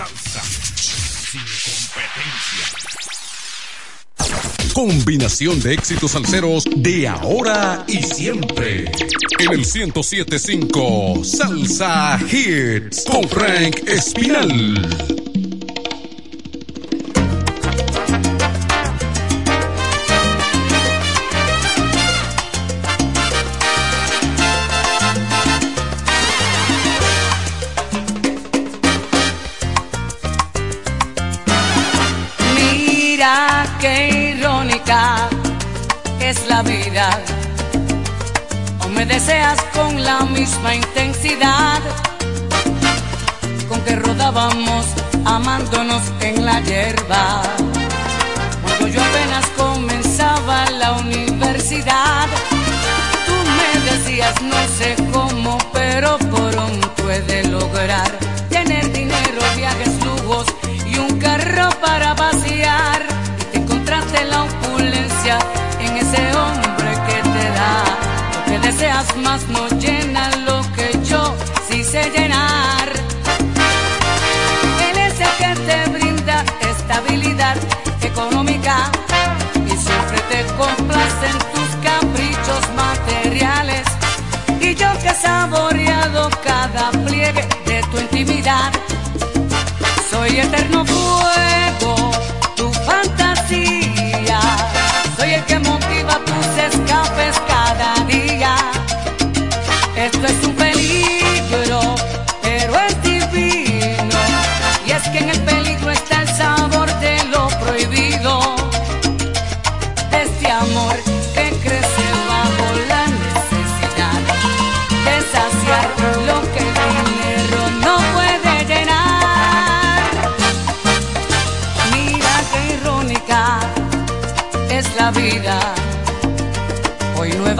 salsa sin competencia. Combinación de éxitos salseros de ahora y siempre. En el 1075 Salsa Hits con Frank Espinal. Es la vida. O me deseas con la misma intensidad con que rodábamos amándonos en la hierba. Cuando yo apenas comenzaba la universidad, tú me decías no sé cómo, pero pronto he de lograr más no llena lo que yo sí sé llenar. Él es el que te brinda estabilidad económica y siempre te complace en tus caprichos materiales. Y yo que he saboreado cada pliegue de tu intimidad, soy eterno fuego,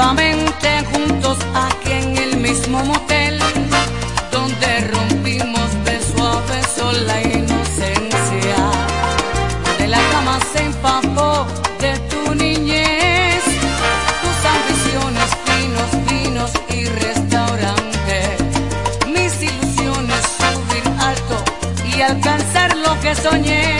nuevamente juntos aquí en el mismo motel, donde rompimos beso a beso la inocencia. De la cama se empapó de tu niñez, tus ambiciones finos, vinos y restaurante. Mis ilusiones subir alto y alcanzar lo que soñé.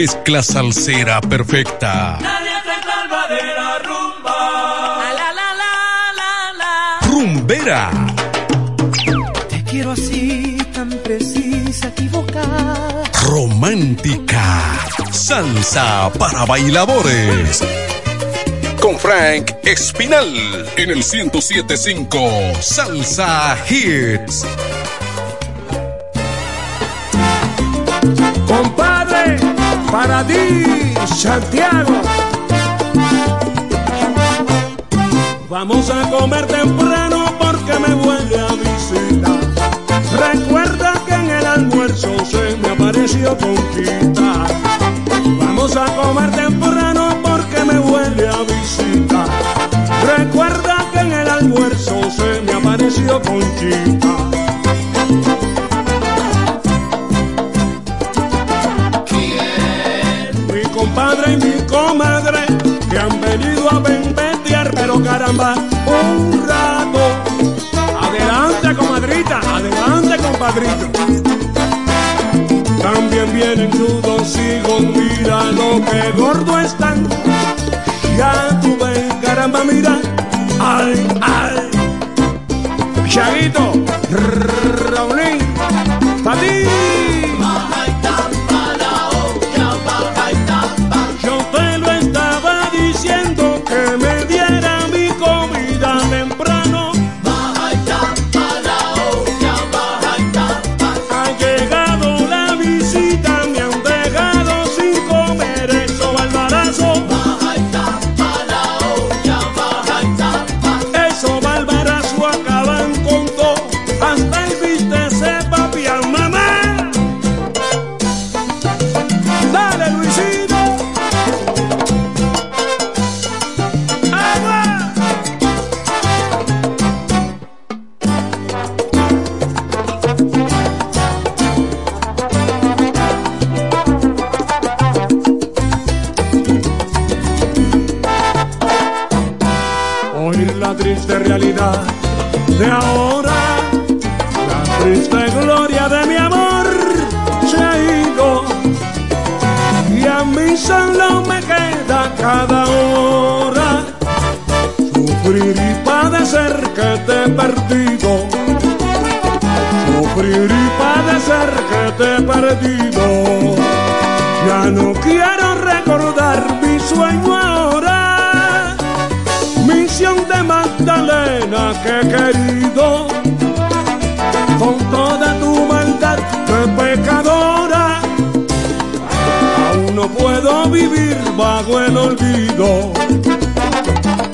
Mezcla salsera perfecta. Nadie se salva de la rumba. La la la la la. Rumbera, Te quiero así, tan precisa, equivocada. romántica, salsa para bailadores. Con Frank Espinal en el 1075 Salsa Hits. Para ti, Santiago. Vamos a comer temprano porque me vuelve a visitar. Recuerda que en el almuerzo se me apareció Conquista. Vamos a comer temprano porque me vuelve a visitar. Recuerda que en el almuerzo se me apareció Conquista. A bendetear, pero caramba, un rato. Adelante, comadrita, adelante, compadrito. También vienen sus dos hijos, mira lo que gordo están. Ya tú ven, caramba, mira, ay, ay. Chaguito, Raulín, para.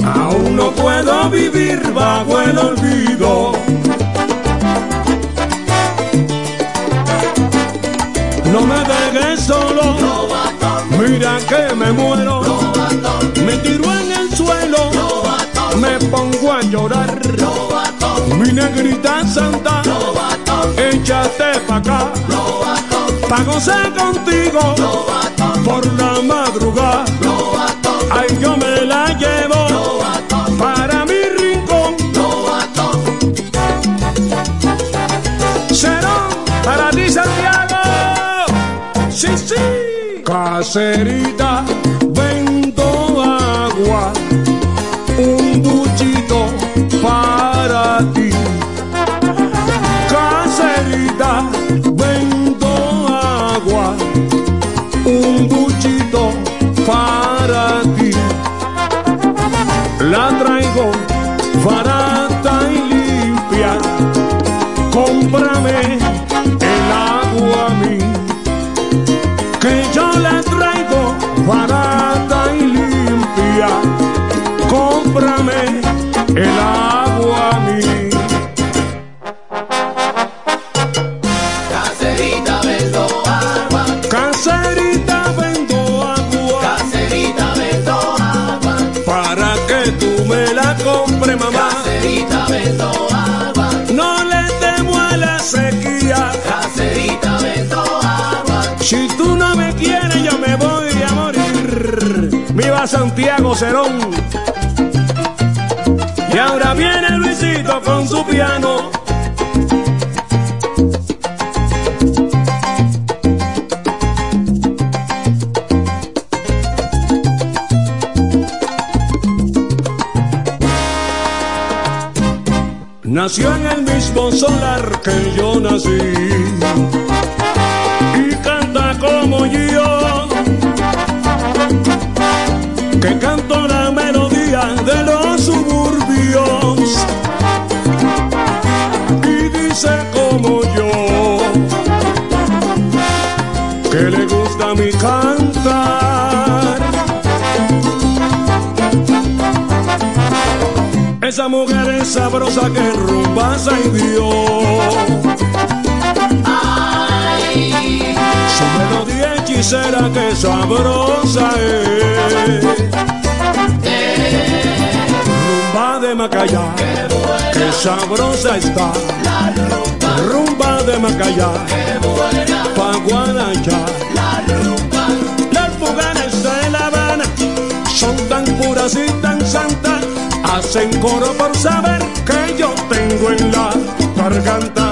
Aún no puedo vivir bajo el olvido. No me dejes solo. Mira que me muero. Me tiro en el suelo. Me pongo a llorar. Mi negrita santa. Échate pa' acá. Pa' gozar contigo. Por la madrugada. Ay, yo me la llevo. Para mi rincón. Serón para ti, Santiago. Sí, sí. Caserita, No le temo a la sequía. Caserita vendo agua. Si tú no me quieres, yo me voy a morir. Viva Santiago Cerón. Y ahora viene Luisito con su piano. Mismo solar que yo nací Esa mujer es sabrosa que rumba y dio. Su melodía hechicera que sabrosa es. Rumba de Macayá, que sabrosa está. Rumba de Macayá, pa' Guadalajara. Las mujeres de La Habana son tan puras y tan santas, hacen coro por saber que yo tengo en la garganta.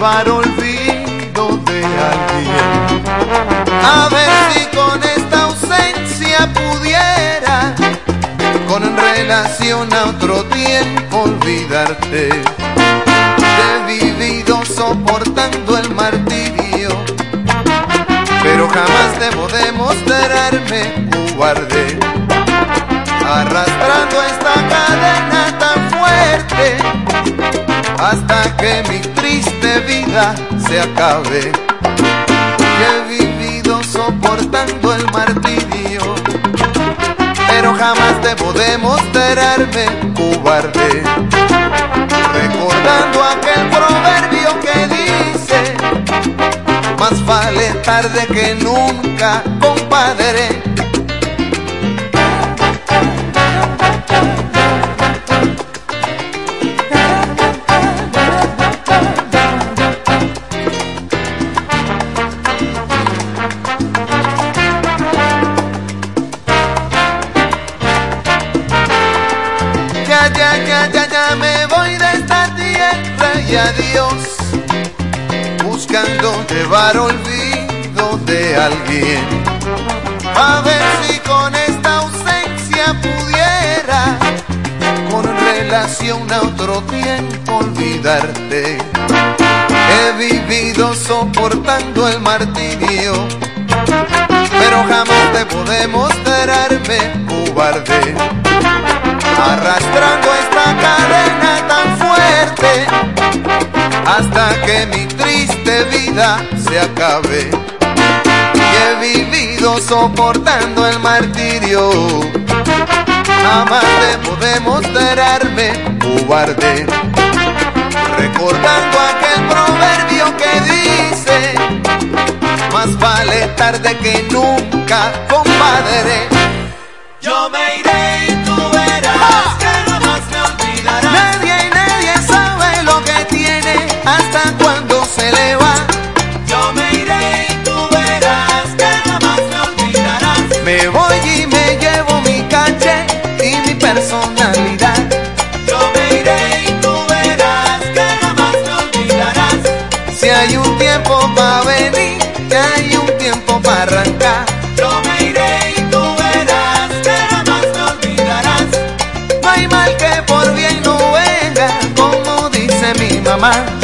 Llevar olvido de alguien. A ver si con esta ausencia pudiera, con relación a otro tiempo, olvidarte. He vivido soportando el martirio, pero jamás debo demostrarme cobarde arrastrando esta cadena tan fuerte hasta que mi triste vida se acabe. He vivido soportando el martirio, pero jamás debo demostrarme cobarde. Recordando aquel proverbio que dice, más vale tarde que nunca, compadre. Tierra y adiós. Buscando llevar olvido de alguien. A ver si con esta ausencia pudiera, con relación a otro tiempo, olvidarte. He vivido soportando el martirio, pero jamás debo demostrarme cobarde arrastrando esta cadena tan fuerte hasta que mi triste vida se acabe. Y he vivido soportando el martirio, jamás debo demostrarme cobarde. Recordando aquel proverbio que dice, más vale tarde que nunca, compadre. Yo me iré dice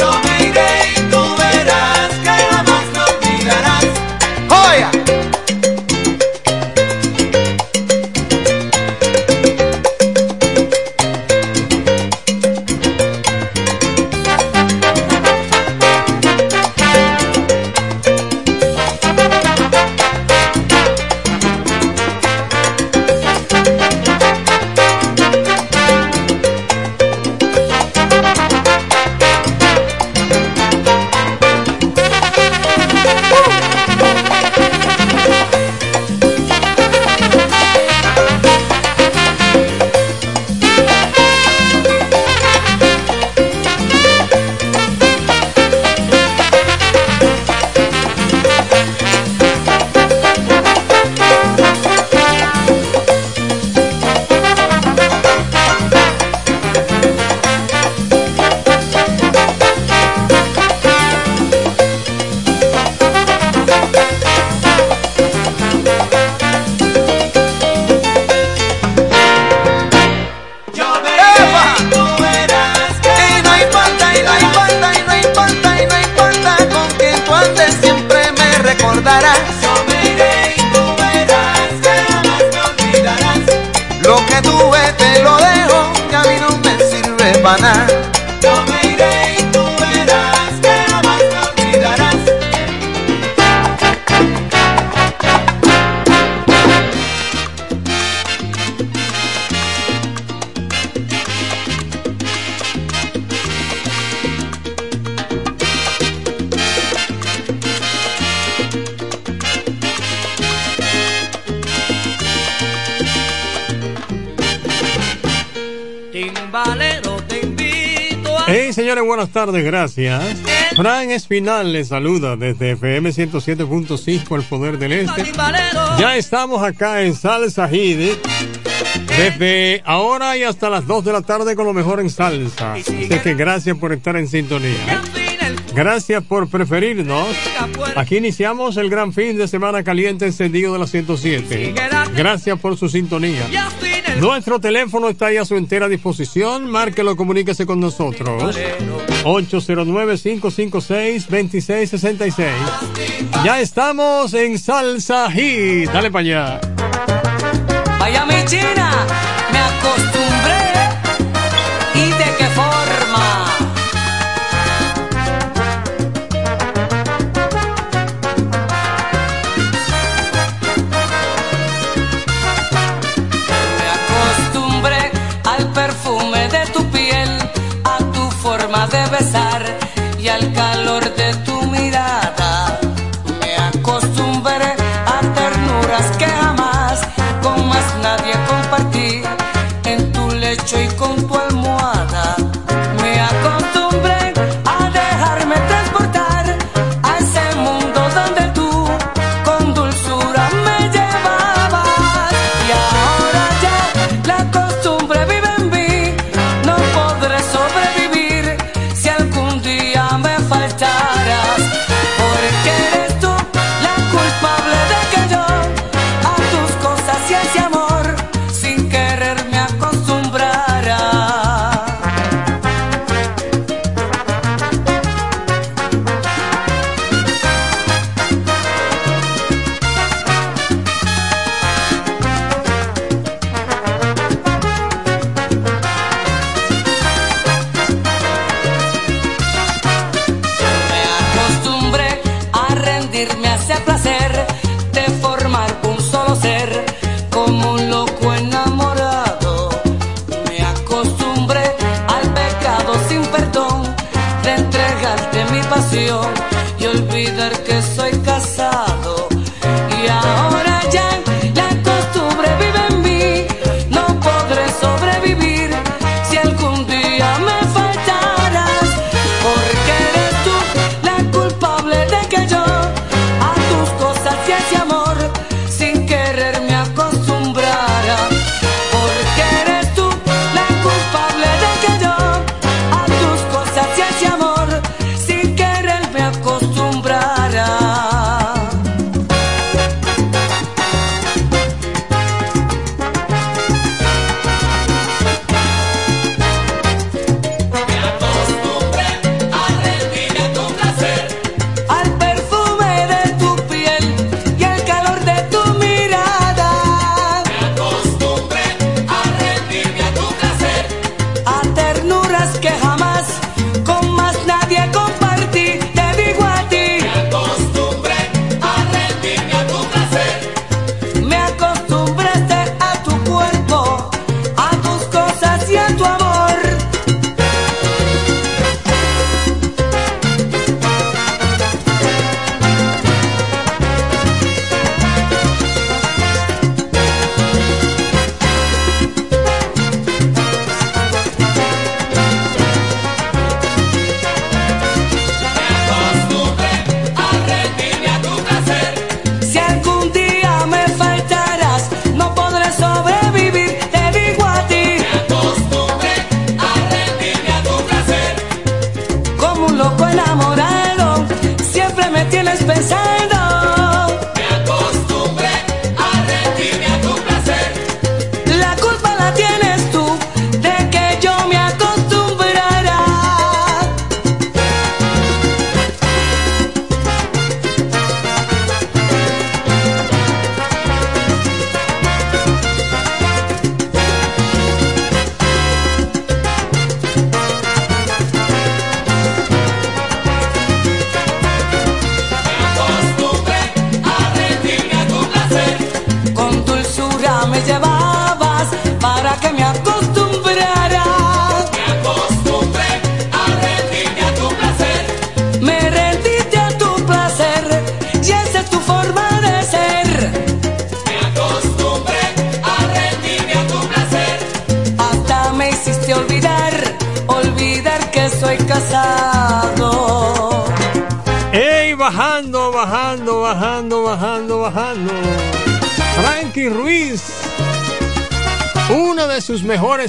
Timbalero, te invito a. Hey, señores, buenas tardes, gracias. Fran Espinal les saluda desde FM 107.5, El Poder del Este. Ya estamos acá en Salsa Hit. Desde ahora y hasta las 2 de la tarde con lo mejor en salsa. Así que gracias por estar en sintonía. Gracias por preferirnos. Aquí iniciamos el gran fin de semana caliente encendido de la 107. Gracias por su sintonía. Nuestro teléfono está ahí a su entera disposición. Márquelo, comuníquese con nosotros. 809-556-2666. Ya estamos en Salsa Hit. Dale para allá. Vaya mi china,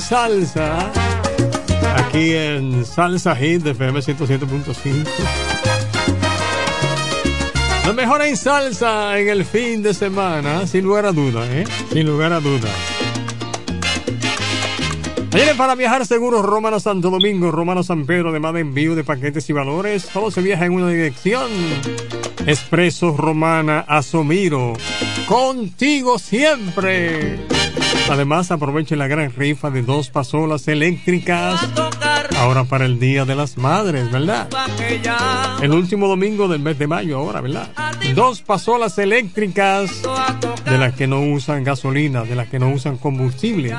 salsas. Aquí en Salsa Hit de FM 107.5. Lo mejor en salsa en el fin de semana, sin lugar a duda, ¿eh? Sin lugar a duda. Ayer para viajar seguros Romano Santo Domingo, Romano San Pedro, además de envío de paquetes y valores, solo se viaja en una dirección. Expreso Romana Asomiro, contigo siempre. Además aproveche la gran rifa de dos pasolas eléctricas. Ahora para el Día de las Madres, ¿verdad? El último domingo del mes de mayo, ahora, ¿verdad? Dos pasolas eléctricas de las que no usan gasolina, de las que no usan combustible.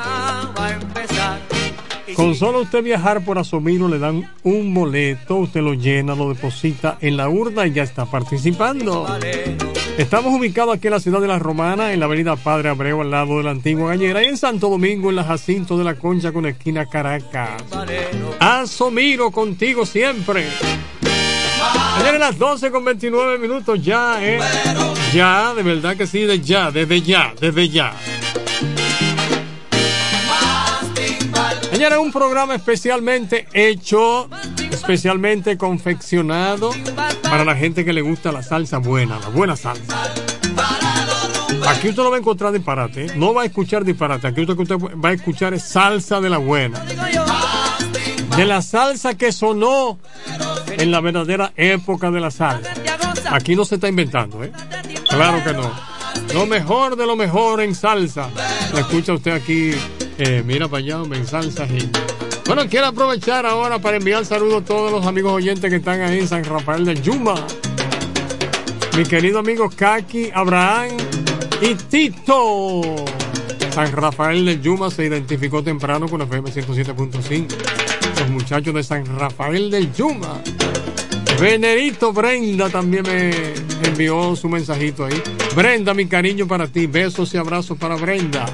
Con solo usted viajar por Asomiro le dan un boleto, usted lo llena, lo deposita en la urna y ya está participando. Estamos ubicados aquí en la ciudad de La Romana, en la avenida Padre Abreu, al lado de la antigua gallera, y en Santo Domingo, en la Jacinto de la Concha, con esquina Caracas. Asomiro contigo siempre. Ayer en las 12 con 29 minutos ya, ¿eh? Ya, de verdad que sí, de ya, desde ya, desde ya. Ayer era un programa especialmente hecho, especialmente confeccionado para la gente que le gusta la salsa buena, la buena salsa. Aquí usted no va a encontrar disparate, ¿eh? no va a escuchar disparate. Aquí usted, usted va a escuchar es salsa de la buena. De la salsa que sonó en la verdadera época de la salsa. Aquí no se está inventando, ¿eh? Claro que no. Lo mejor de lo mejor en salsa. Lo escucha usted aquí, eh, mira para allá, en salsa. Y... Bueno, quiero aprovechar ahora para enviar saludos a todos los amigos oyentes que están ahí en San Rafael del Yuma. Mi querido amigo Kaki, Abraham y Tito. San Rafael del Yuma se identificó temprano con FM 107.5. Los muchachos de San Rafael del Yuma. Venerito Brenda también me envió su mensajito ahí. Brenda, mi cariño para ti. Besos y abrazos para Brenda.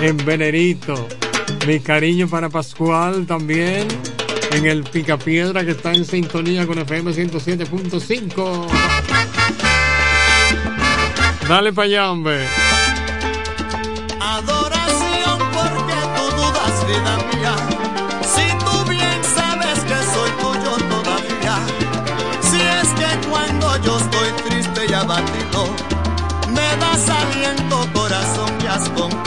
En Venerito. Mi cariño para Pascual también. En el Picapiedra que está en sintonía con FM 107.5. Dale para allá, hombre. Adoración porque tú dudas, vida mía. Si tú bien sabes que soy tuyo todavía. Si es que cuando yo estoy triste y abatido, me das aliento, corazón, que has comprendido.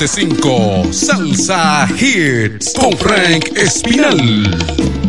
1075 Salsa Hits con Frank Espinal.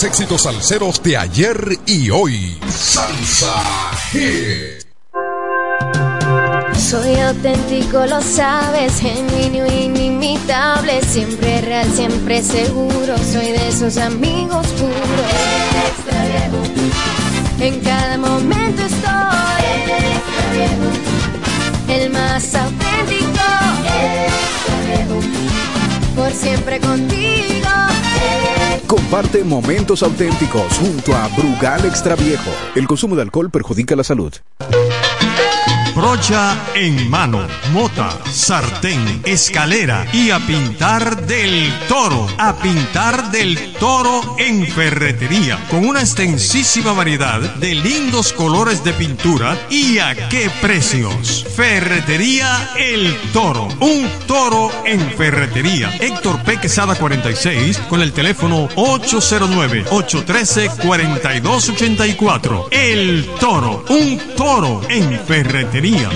Mejores éxitos salseros de ayer y hoy. Salsa Hit. Soy auténtico, lo sabes, genuino, inimitable, siempre real, siempre seguro. Soy de esos amigos puros. En cada momento estoy. El más auténtico. Por siempre contigo. Comparte momentos auténticos junto a Brugal Extra Viejo. El consumo de alcohol perjudica la salud. Brocha en mano, mota, sartén, escalera y a pintar del toro. A pintar del toro en ferretería. Con una extensísima variedad de lindos colores de pintura y a qué precios. Ferretería El Toro. Un toro en ferretería. Héctor P. Quesada 46 con el teléfono 809-813-4284. El Toro. Un toro en ferretería.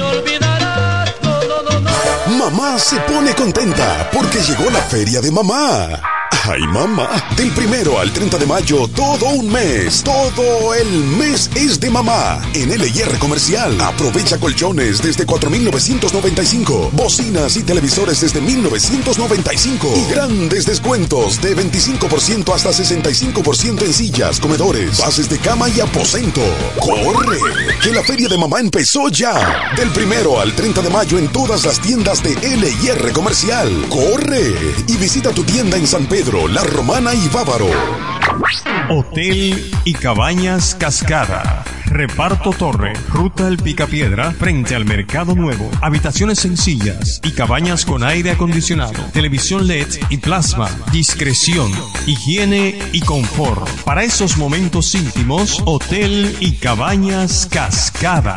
Mamá se pone contenta porque llegó la feria de mamá. Ay, mamá. Del primero al 30 de mayo, todo un mes. Todo el mes es de mamá. En LIR Comercial. Aprovecha colchones desde 4,995. Bocinas y televisores desde 1,995. Y grandes descuentos de 25% hasta 65% en sillas, comedores, bases de cama y aposento. ¡Corre! Que la feria de mamá empezó ya. Del primero al 30 de mayo en todas las tiendas de LIR Comercial. ¡Corre! Y visita tu tienda en San Pedro. La Romana y Bávaro. Hotel y Cabañas Cascada. Reparto Torre, Ruta El Picapiedra, frente al Mercado Nuevo. Habitaciones sencillas y cabañas con aire acondicionado, televisión LED y plasma. Discreción, higiene y confort. Para esos momentos íntimos, Hotel y Cabañas Cascada.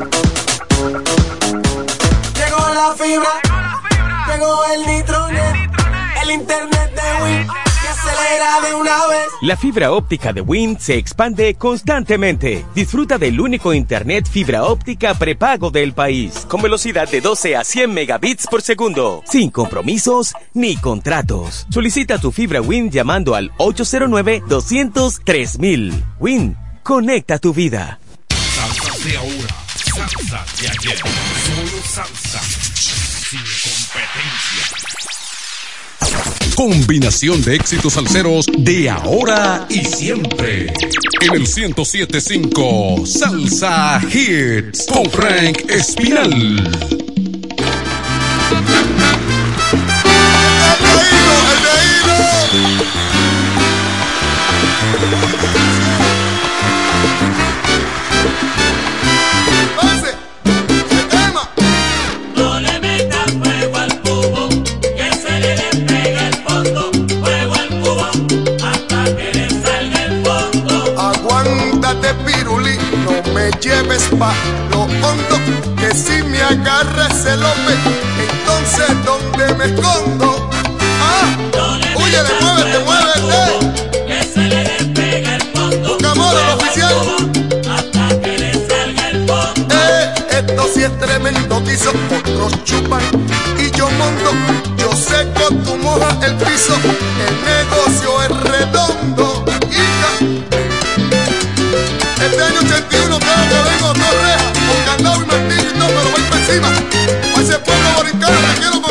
La fibra, llegó el nitronet, el internet de Win que acelera de una vez. La fibra óptica de Wind se expande constantemente. Disfruta del único internet fibra óptica prepago del país, con velocidad de 12 a 100 megabits por segundo, sin compromisos ni contratos. Solicita tu fibra Wind llamando al 809-203 Wind, conecta tu vida. Salsa de ahora, salsa de ayer. Solo salsa, sin competencia. Combinación de éxitos salseros de ahora y siempre. En el 1075 Salsa Hits con Frank Espinal. Me lleves pa' lo hondo, que si me agarra ese lope, entonces ¿dónde me escondo? Ah, oye, muévete, muévete. Que se le despegue el fondo. Oficial. Hasta que le salga el fondo. Eh, esto sí es tremendo guiso, otros chupan y yo monto, yo seco, tú mojas el piso, el negocio es redondo. Este año 81 cada que vengo a Torreja, con candado y martillo y todo, pero voy por encima. A ese pueblo boricano que quiero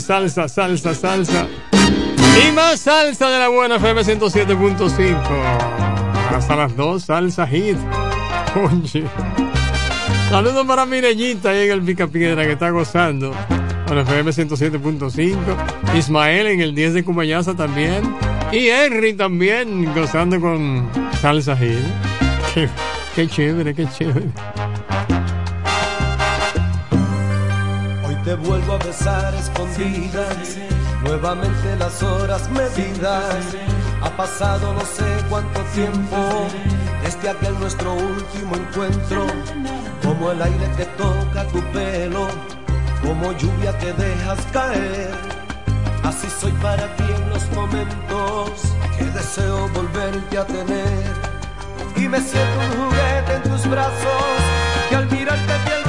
salsa, salsa, salsa. Y más salsa de la buena FM 107.5. Hasta las dos salsa hit. Oye. Saludos para Mirellita ahí en el Pica Piedra que está gozando. Con FM 107.5. Ismael en el 10 de Cumayaza también. Y Henry también gozando con salsa hit. Qué, chévere, qué chévere. Hoy te vuelvo a besar, nuevamente las horas medidas. Ha pasado no sé cuánto tiempo desde aquel nuestro último encuentro, como el aire que toca tu pelo, como lluvia que dejas caer. Así soy para ti en los momentos que deseo volverte a tener. Y me siento un juguete en tus brazos que al mirarte bien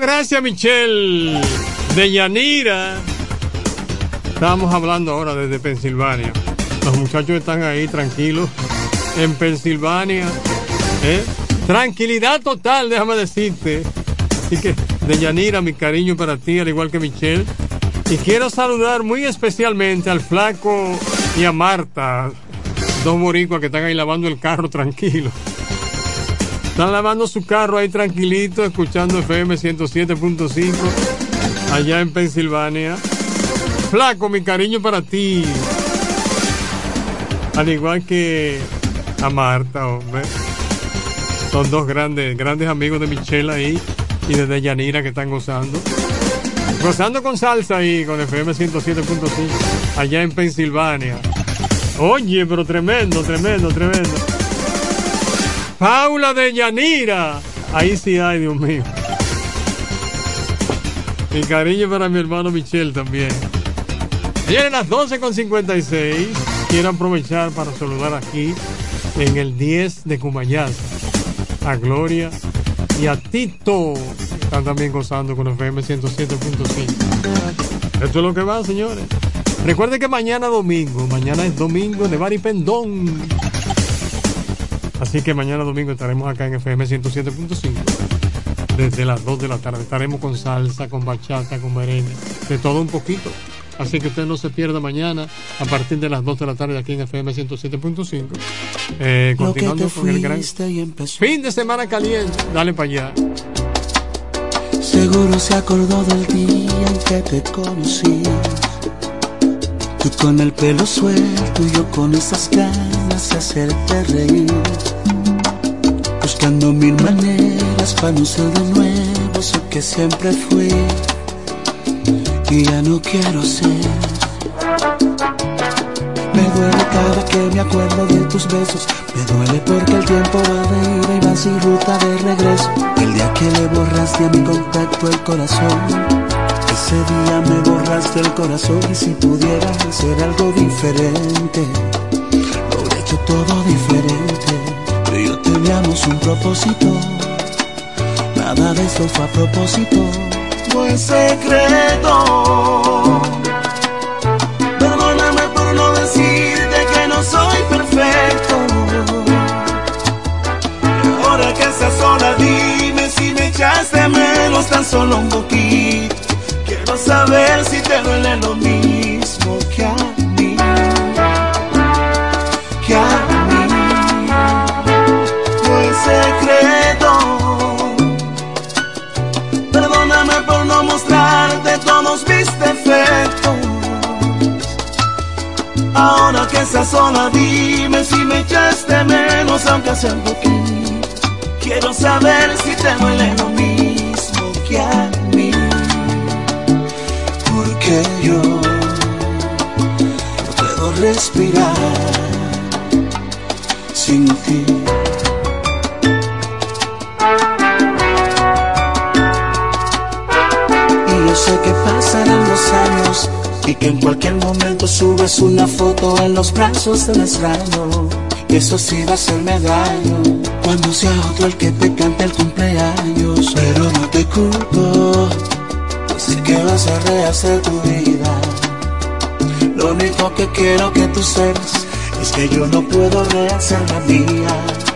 gracias Michelle de Yanira. Estamos hablando ahora desde Pensilvania. Los muchachos están ahí tranquilos en Pensilvania. ¿eh? Tranquilidad total, déjame decirte. Así que de Yanira, mi cariño para ti, al igual que Michelle. Y quiero saludar muy especialmente al flaco y a Marta, dos boricuas que están ahí lavando el carro tranquilo. Están lavando su carro ahí tranquilito, escuchando FM 107.5 allá en Pensilvania. Flaco, mi cariño para ti. Al igual que a Marta, hombre. Son dos grandes, grandes amigos de Michelle ahí y de Deyanira que están gozando. Gozando con salsa ahí con FM 107.5 allá en Pensilvania. Oye, pero tremendo, tremendo, tremendo. Paula de Yanira. Ahí sí hay, Dios mío. Mi cariño para mi hermano Michelle también. Vienen las 12.56. Quiero aprovechar para saludar aquí en el 10 de Cumayasa a Gloria y a Tito. Están también gozando con FM 107.5. Esto es lo que va, señores. Recuerden que mañana domingo, mañana es domingo de Baripendón. Así que mañana domingo estaremos acá en FM 107.5 desde las 2 de la tarde. Estaremos con salsa, con bachata, con merengue, de todo un poquito. Así que usted no se pierda mañana a partir de las 2 de la tarde aquí en FM 107.5. Eh, continuando con el gran fin de semana caliente. Dale para allá. Seguro se acordó del día en que te conocí. Tú con el pelo suelto y yo con esas ganas hacerte reír. Buscando mil maneras para no ser de nuevo eso que siempre fui. Y ya no quiero ser. Me duele cada que me acuerdo de tus besos. Me duele porque el tiempo va de ida y va sin ruta de regreso. El día que le borraste a mi contacto el corazón. Ese día me borraste el corazón y si pudiera hacer algo diferente, hecho todo diferente. Tú y yo teníamos un propósito, nada de eso fue a propósito. No es secreto. Perdóname por no decirte que no soy perfecto. Y ahora que estás sola, dime si me echaste menos tan solo un poquito. Quiero saber si te duele lo mismo Ahora que estás sola, dime si me echaste menos, aunque sea un poquito. Quiero saber si te duele lo mismo que a mí. Porque yo no puedo respirar sin ti. Y yo sé que pasarán los años y que en cualquier momento subes una foto en los brazos del extraño. Y eso sí va a hacerme daño cuando sea otro el que te cante el cumpleaños. Pero no te culpo, sé que vas a rehacer tu vida. Lo único que quiero que tú sepas es que yo no puedo rehacer la mía.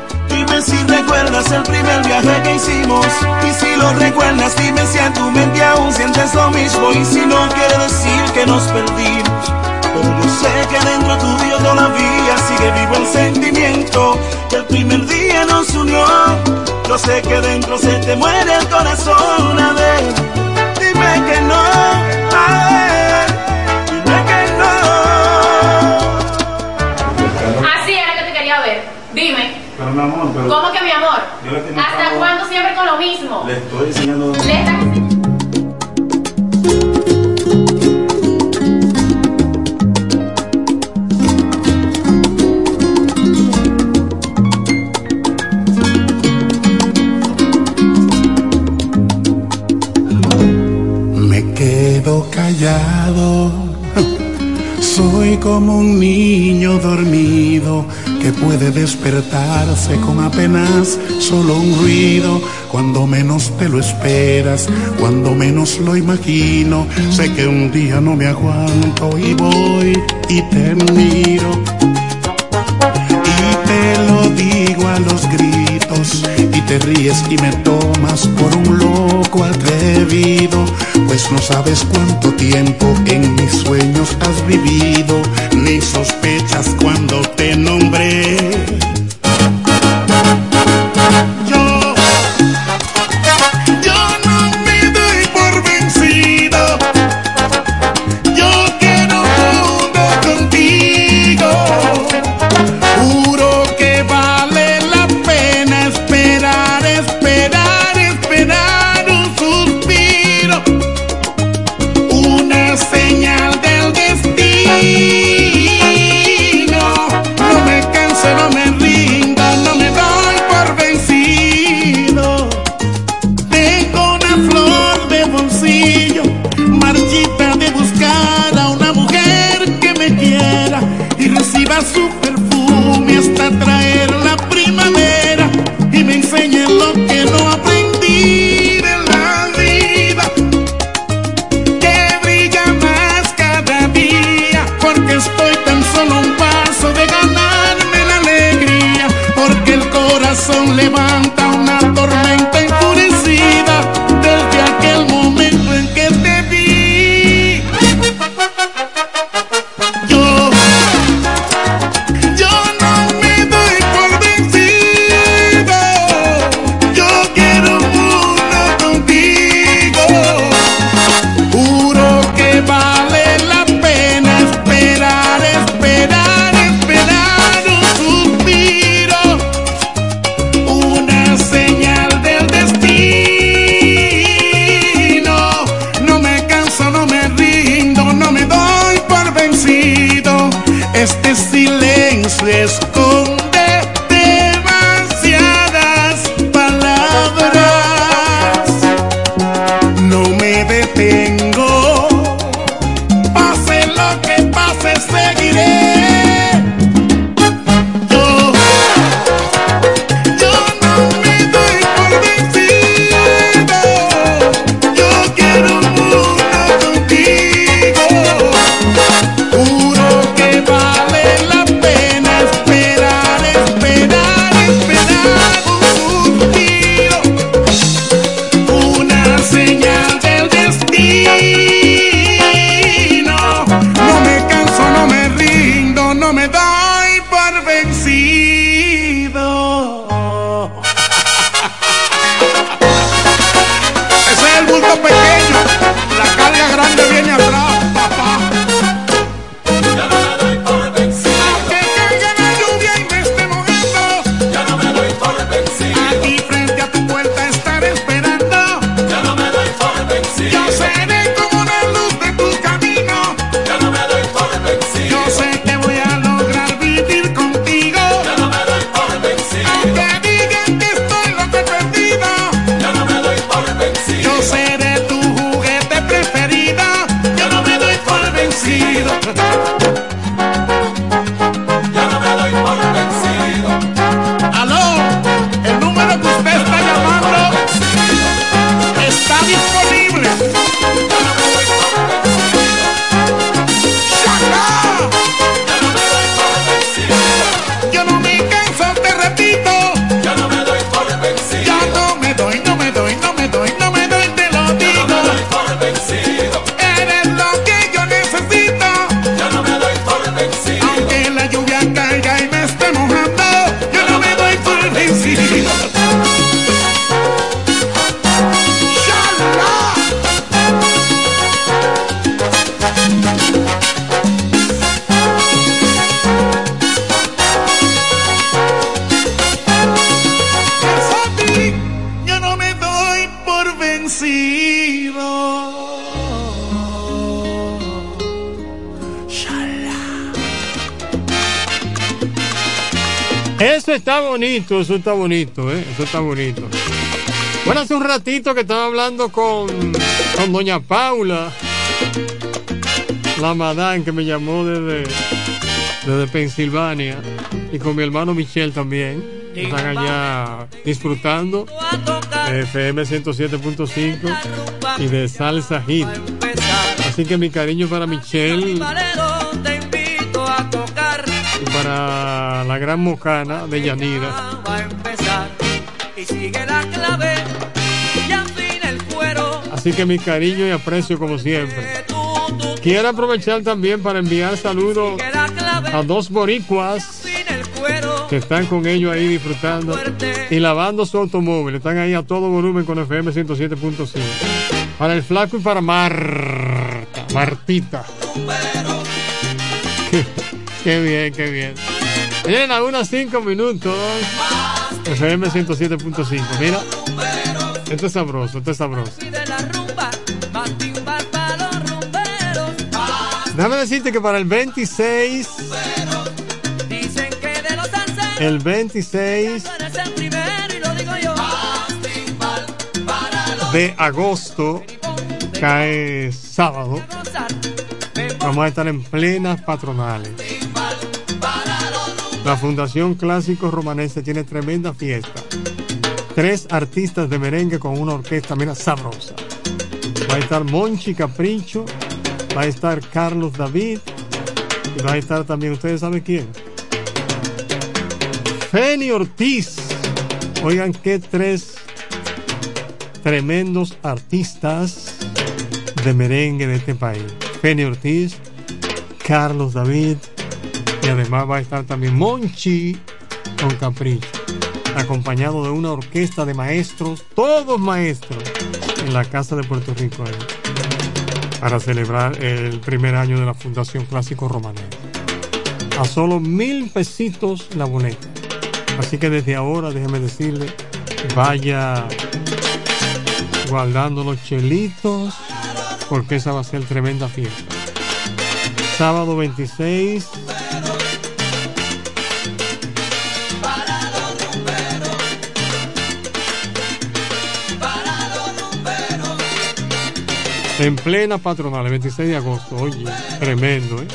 Si recuerdas el primer viaje que hicimos. Y si lo recuerdas dime si en tu mente aún sientes lo mismo. Y si no quiere decir que nos perdimos. Pero yo sé que dentro tuyo todavía sigue vivo el sentimiento. Que el primer día nos unió. Yo sé que dentro se te muere el corazón. A ver, dime que no. A mi amor, pero ¿cómo que mi amor? ¿Hasta cuándo siempre con lo mismo? Le estoy enseñando. Le estás Me quedo callado. Soy como un niño dormido que puede despertarse con apenas solo un ruido, cuando menos te lo esperas, cuando menos lo imagino, sé que un día no me aguanto y voy y te miro. Y te lo digo a los gritos te ríes y me tomas por un loco atrevido, pues no sabes cuánto tiempo en mis sueños has vivido, ni sospechas cuando te nombré. eso está bonito. ¿eh? Eso está bonito. Bueno, hace un ratito que estaba hablando con, con doña Paula, la madame que me llamó desde, desde Pensilvania, y con mi hermano Michel también. Están allá disfrutando de FM 107.5 y de Salsa Hit. Así que mi cariño para Michelle y para la gran mocana de Yanira. Así que mi cariño y aprecio como siempre. Quiero aprovechar también para enviar saludos a dos boricuas que están con ellos ahí disfrutando y lavando su automóvil. Están ahí a todo volumen con FM 107.5. Para el flaco y para Marta, Martita. Qué, bien, qué bien. Miren, a unas 5 minutos. FM 107.5. Mira. Esto es sabroso, esto es sabroso. Déjame decirte que para el 26, Dicen que de los salseros el 26 eres el primero y lo digo yo. de agosto, cae sábado, vamos a estar en plenas patronales. La Fundación Clásico Romanense tiene tremenda fiesta. Tres artistas de merengue con una orquesta, mira, sabrosa. Va a estar Monchi Capricho, va a estar Carlos David y va a estar también, ¿ustedes saben quién? Feni Ortiz. Oigan qué tres tremendos artistas de merengue de este país. Feni Ortiz, Carlos David y además va a estar también Monchi con Capricho, acompañado de una orquesta de maestros, todos maestros, en la Casa de Puerto Rico, ahí, para celebrar el primer año de la Fundación Clásico Romanense. A solo mil pesitos la boleta. Así que desde ahora, déjeme decirle, vaya guardando los chelitos, porque esa va a ser tremenda fiesta. Sábado 26. En plena patronal, el 26 de agosto. Oye, tremendo, ¿eh?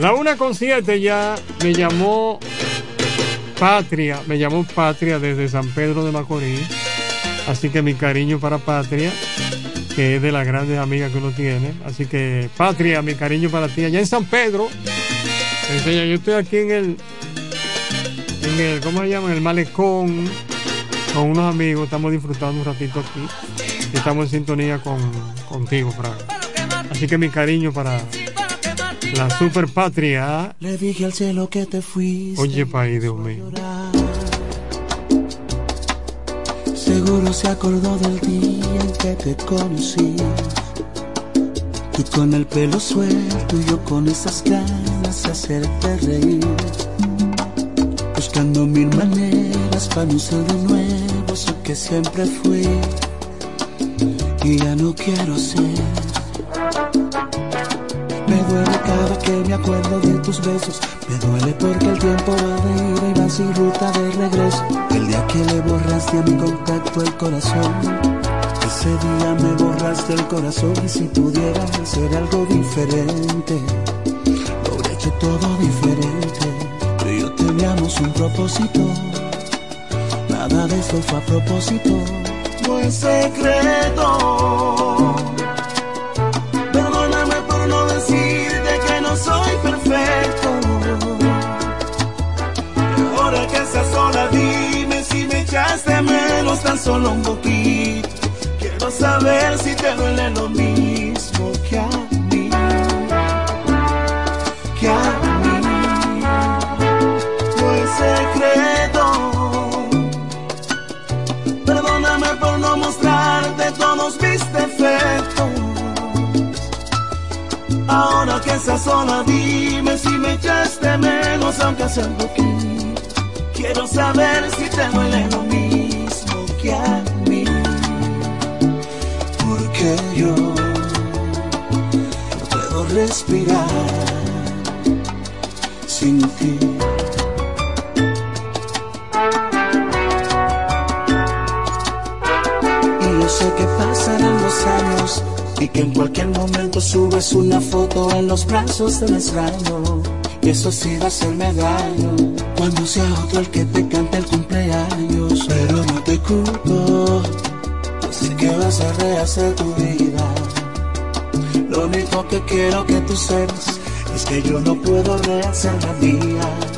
La una con siete ya me llamó Patria, me llamó Patria desde San Pedro de Macorís. Así que mi cariño para Patria, que es de las grandes amigas que uno tiene. Así que Patria, mi cariño para ti. Allá en San Pedro, enseña, yo estoy aquí en el, en el, ¿cómo se llama? En el malecón, con unos amigos. Estamos disfrutando un ratito aquí. Y estamos en sintonía con, contigo, Frank. Así que mi cariño para la super patria. Le dije al cielo que te fuiste. Oye, país, Dios mío. Seguro se acordó del día en que te conocí. Tú con el pelo suelto y yo con esas ganas de hacerte reír. Buscando mil maneras para no ser de nuevo eso que siempre fui. Y ya no quiero ser. Me duele cada que me acuerdo de tus besos. Me duele porque el tiempo va de ida y va sin ruta de regreso. El día que le borraste a mi contacto el corazón. Ese día me borraste el corazón y si pudiera hacer algo diferente, lo hubiera hecho todo diferente. Teníamos un propósito. Nada de eso fue a propósito. No es secreto. Perdóname por no decirte que no soy perfecto. Y ahora que estás sola, dime si me echaste menos tan solo un poquito. Quiero saber si te duele lo mismo que a Ahora que estás sola, dime si me echaste menos, aunque sea un poquito. Quiero saber si te duele lo mismo que a mí. Porque yo no puedo respirar sin ti. Y que en cualquier momento subes una foto en los brazos del extraño. Y eso sí va a hacerme daño cuando sea otro el que te cante el cumpleaños. Pero no te culpo, sé que vas a rehacer tu vida. Lo único que quiero que tú sepas es que yo no puedo rehacer la mía.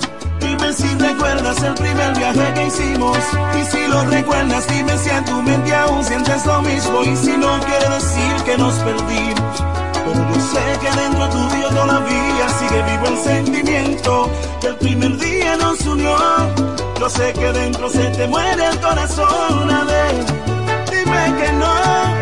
Recuerdas el primer viaje que hicimos. Y si lo recuerdas, dime si en tu mente aún sientes lo mismo. Y si no quiere decir que nos perdimos. Pero yo sé que dentro tuyo todavía sigue vivo el sentimiento que el primer día nos unió. Yo sé que dentro se te muere el corazón. A ver, dime que no.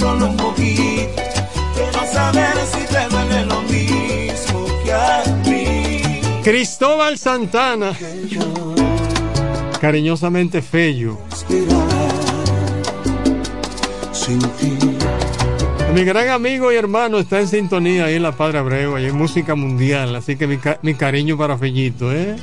Solo un poquito. Quiero saber si te duele lo mismo que a mí. Cristóbal Santana. Cariñosamente Fello. Sin ti. Mi gran amigo y hermano está en sintonía ahí en la Padre Abreu, ahí en música mundial. Así que mi, ca- mi cariño para Fellito, ¿eh?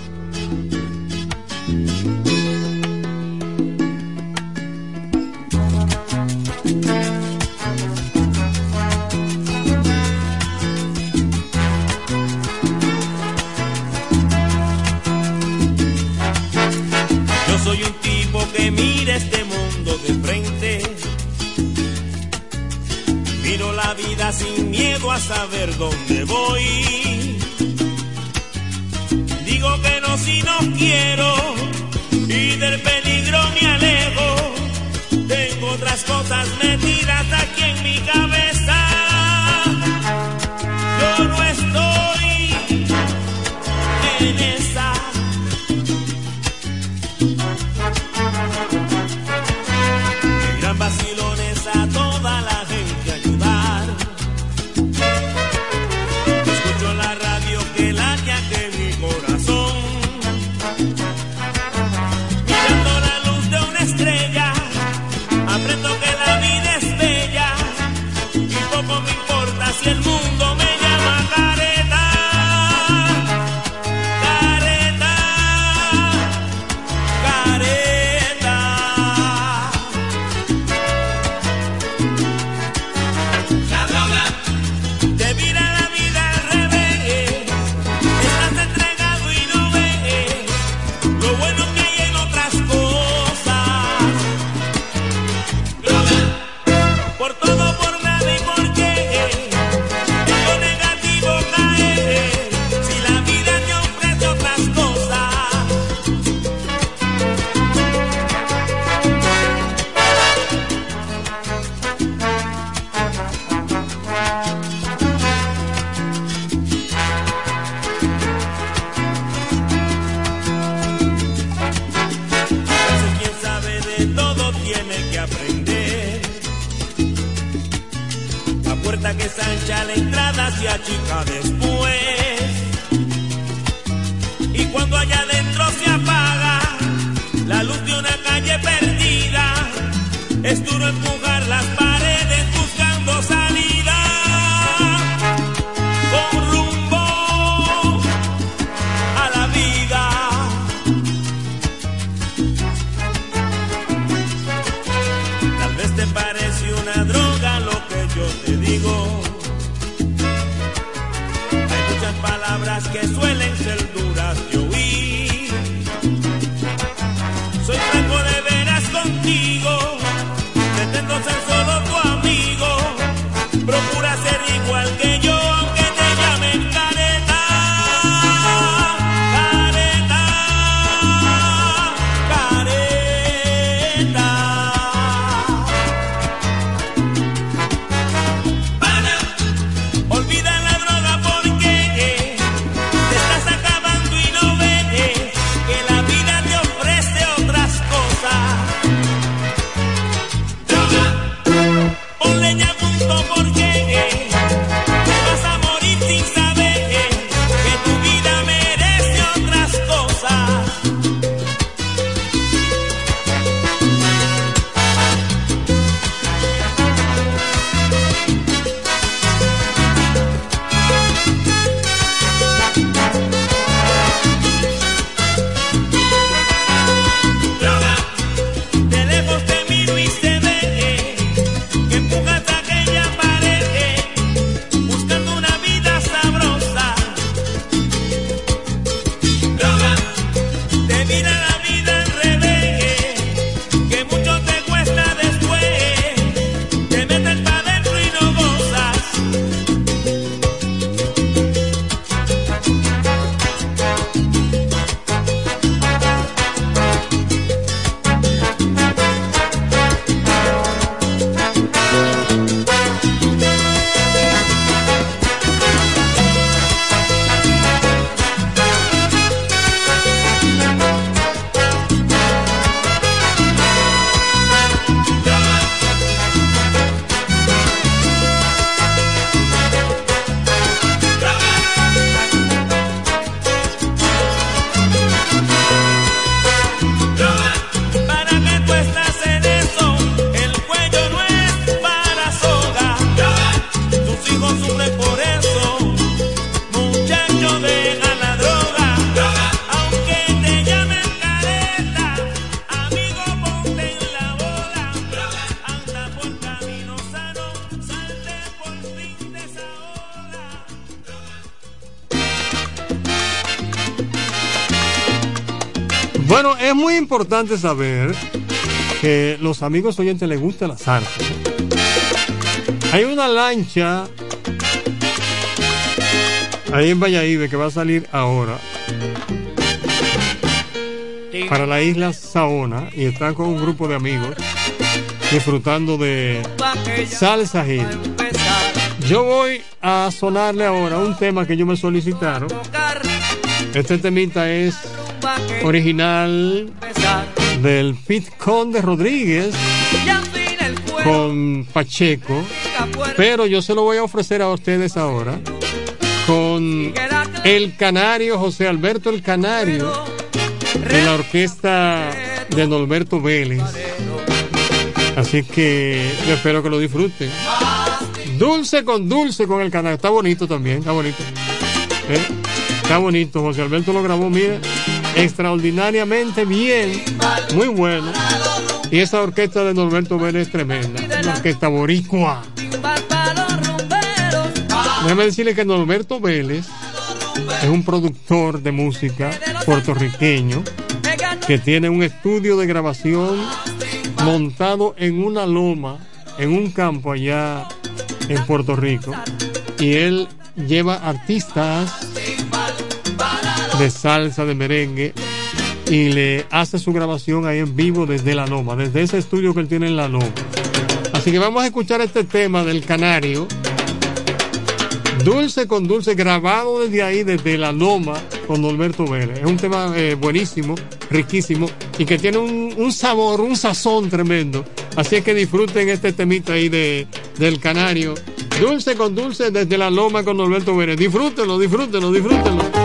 Que suelen ser duras de oír. Soy franco de veras contigo. Pretendo ser solo tu amigo. Procura ser igual que yo, importante saber que los amigos oyentes les gusta la salsa. Hay una lancha ahí en Valladolid que va a salir ahora para la isla Saona y están con un grupo de amigos disfrutando de salsa. Yo voy a sonarle ahora un tema que ellos me solicitaron. Este temita es original del Pit Conde Rodríguez con Pacheco, pero yo se lo voy a ofrecer a ustedes ahora con el canario José Alberto el Canario de la orquesta de Norberto Vélez. Así que yo espero que lo disfruten. Dulce con dulce con el canario. Está bonito también, está bonito. ¿Eh? Está bonito. José Alberto lo grabó, mire, extraordinariamente bien. Muy bueno. Y esa orquesta de Norberto Vélez es tremenda. Una orquesta boricua. Déjame decirle que Norberto Vélez es un productor de música puertorriqueño que tiene un estudio de grabación montado en una loma, en un campo allá en Puerto Rico. Y él lleva artistas de salsa, de merengue, y le hace su grabación ahí en vivo desde la loma, desde ese estudio que él tiene en la loma. Así que vamos a escuchar este tema del Canario. Dulce con dulce, grabado desde ahí, desde la loma, con Norberto Vélez. Es un tema eh, buenísimo, riquísimo y que tiene un, sabor, un sazón tremendo. Así es que disfruten este temita ahí de, del Canario. Dulce con dulce, desde la loma con Norberto Vélez. Disfrútenlo, disfrútenlo, disfrútenlo.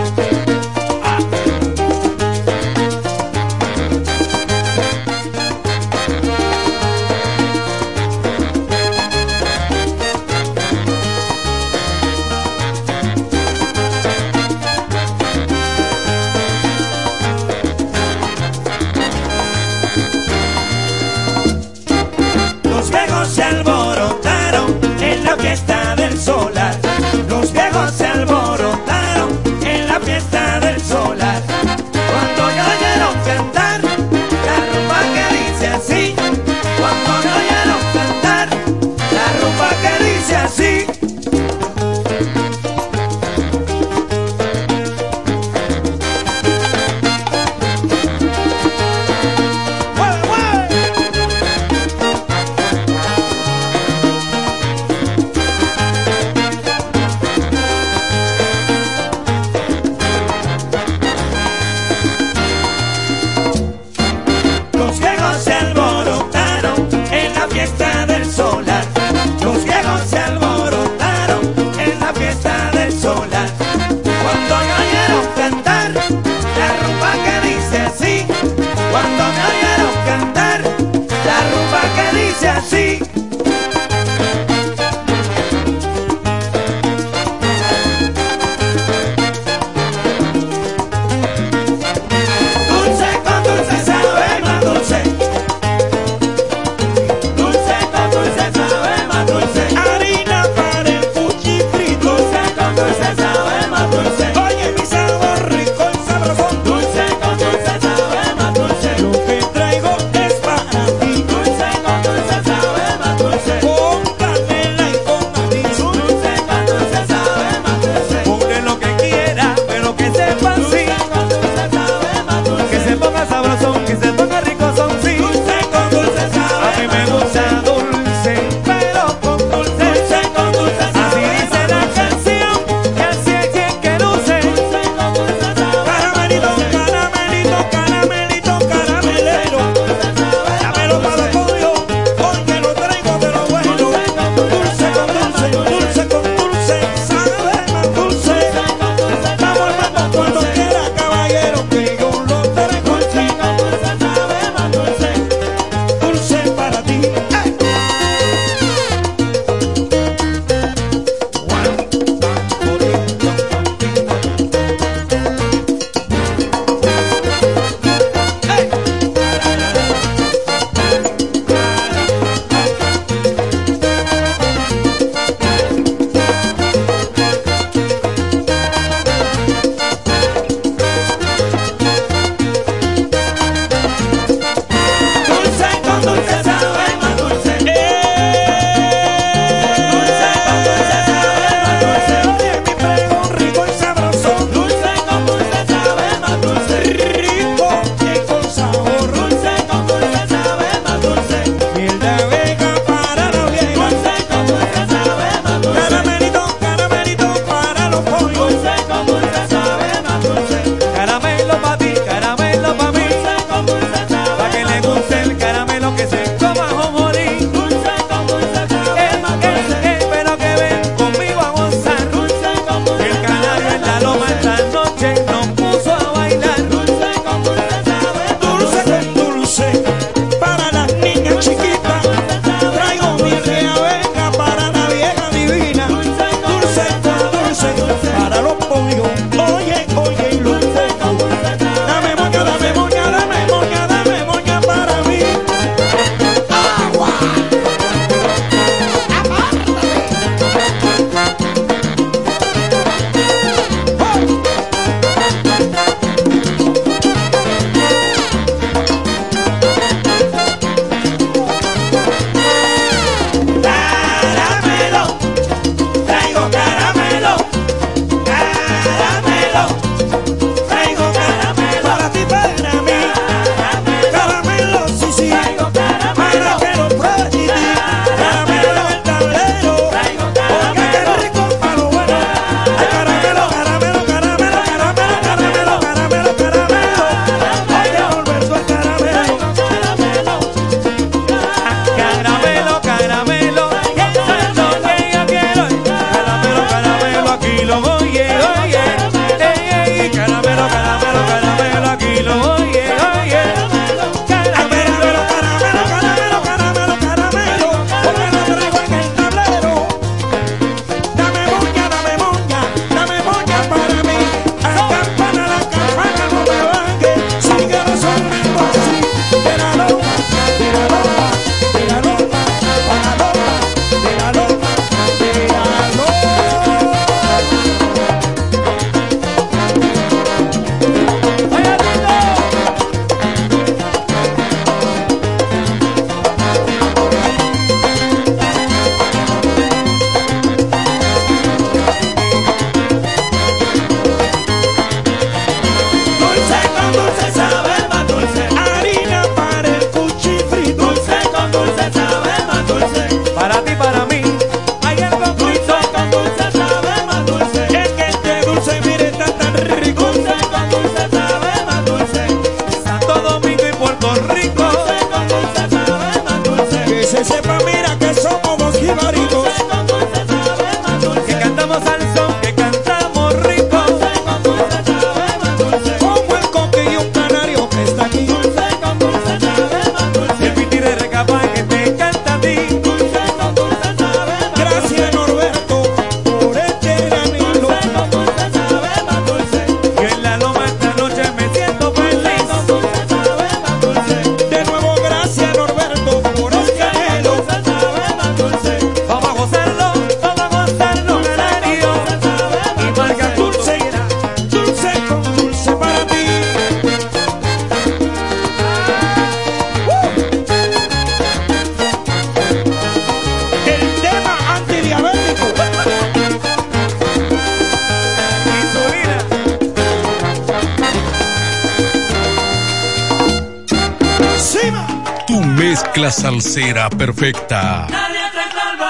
Será perfecta. La letra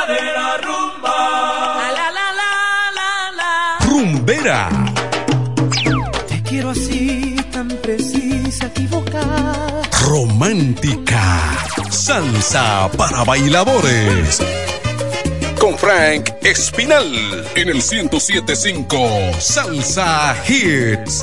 es rumba. La, la, la, la, la, la. Rumbera. Te quiero así, tan precisa, equivocada. Romántica. Salsa para bailadores. Con Frank Espinal en el 1075 Salsa Hits.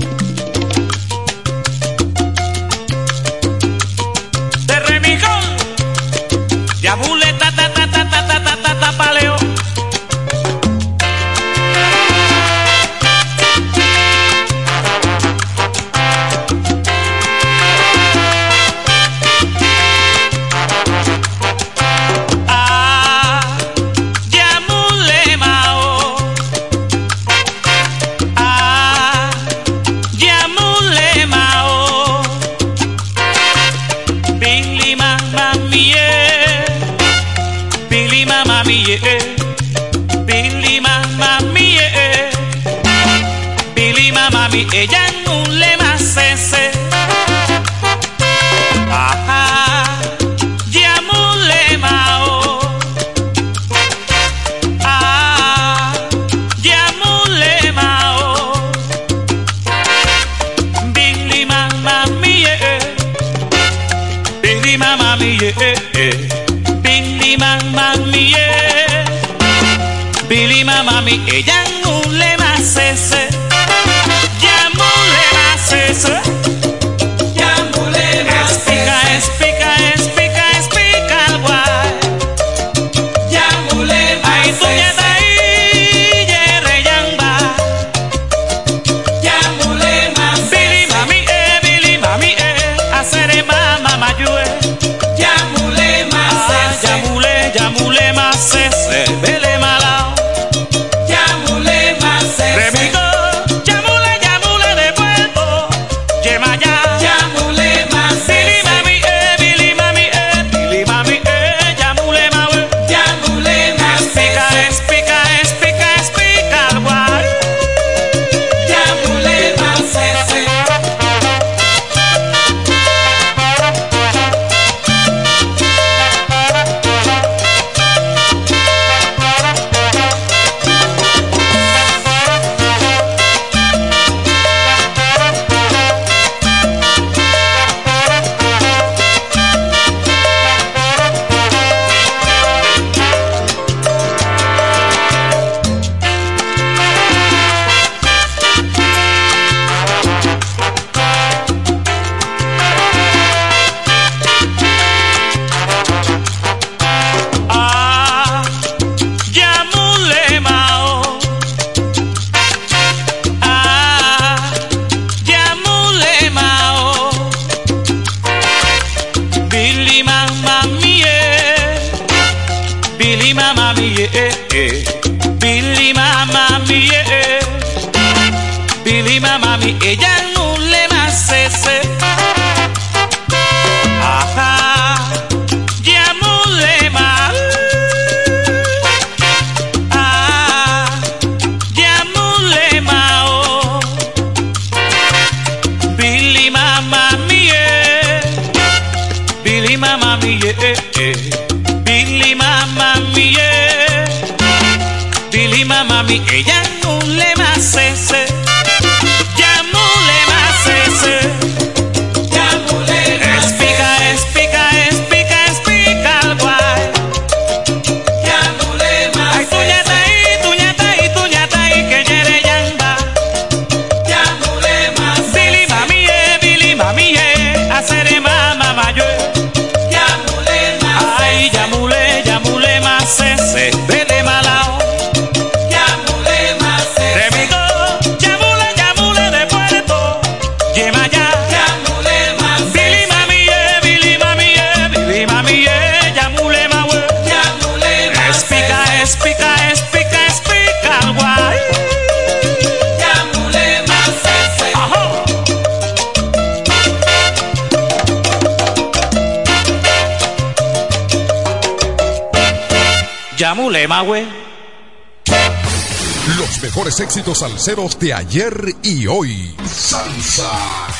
de ayer y hoy. Salsa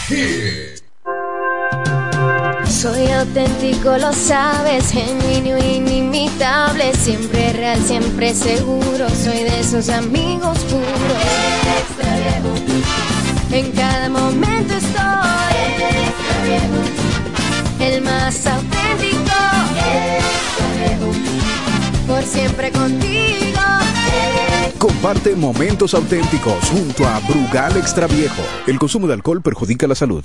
Hit. Soy auténtico, lo sabes, genuino, inimitable, siempre real, siempre seguro. Soy de esos amigos Comparte momentos auténticos junto a Brugal Extra Viejo. El consumo de alcohol perjudica la salud.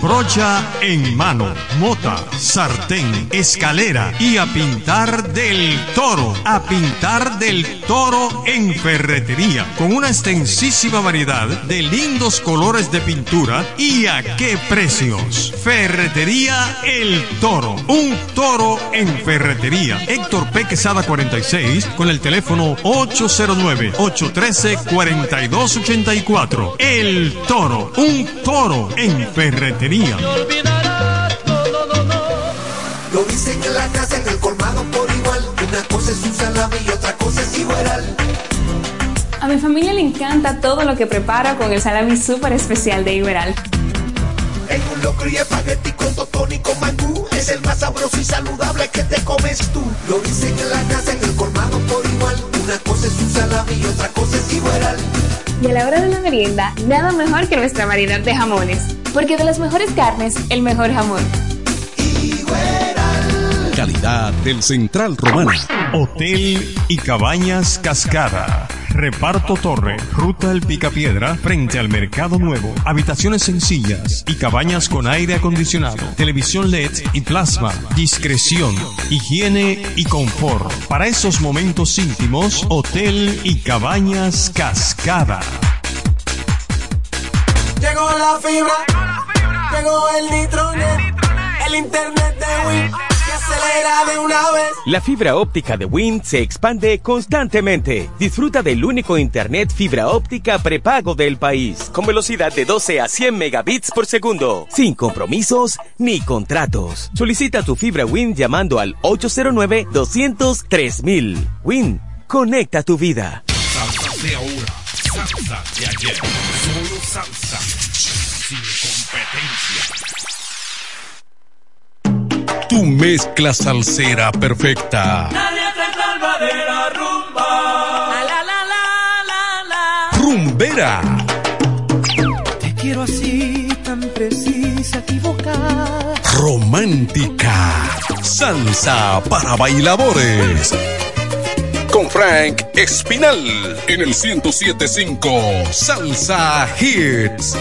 Brocha en mano, mota, sartén, escalera y a pintar del toro. A pintar del toro en ferretería. Con una extensísima variedad de lindos colores de pintura y a qué precios. Ferretería El Toro. Un toro en ferretería. Héctor P. Quesada 46 con el teléfono 809-813-4284. El Toro. Un toro en ferretería. Lo dicen en la casa, en el colmado por igual. Una cosa es un salami y otra cosa es igual. A mi familia le encanta todo lo que preparo con el salami súper especial de Iberal. Y saludable que te comes tú Lo dicen en la casa, en el colmado por igual Una cosa es un salami y otra cosa es igual Y a la hora de la merienda, nada mejor que nuestra variedad de jamones. Porque de las mejores carnes, el mejor jamón. Calidad del Central Romana. Hotel y Cabañas Cascada. Reparto Torre, Ruta El Picapiedra, frente al Mercado Nuevo. Habitaciones sencillas y cabañas con aire acondicionado, televisión LED y plasma. Discreción, higiene y confort. Para esos momentos íntimos, Hotel y Cabañas Cascada. Llegó la fibra, llegó el nitronet, el internet de Win que acelera de una vez. La fibra óptica de Wind se expande constantemente. Disfruta del único internet fibra óptica prepago del país, con velocidad de 12 a 100 megabits por segundo, sin compromisos ni contratos. Solicita tu fibra Wind llamando al 809 200 3000. Wind, conecta tu vida. Salsa de ahora, salsa de ayer. Solo salsa, sin competencia. Tu mezcla salsera perfecta. Nadie te salva de la rumba. La la la la la. Rumbera. Te quiero así, tan precisa, equivocada. Romántica. Salsa para bailadores. Con Frank Espinal en el 1075 Salsa Hits.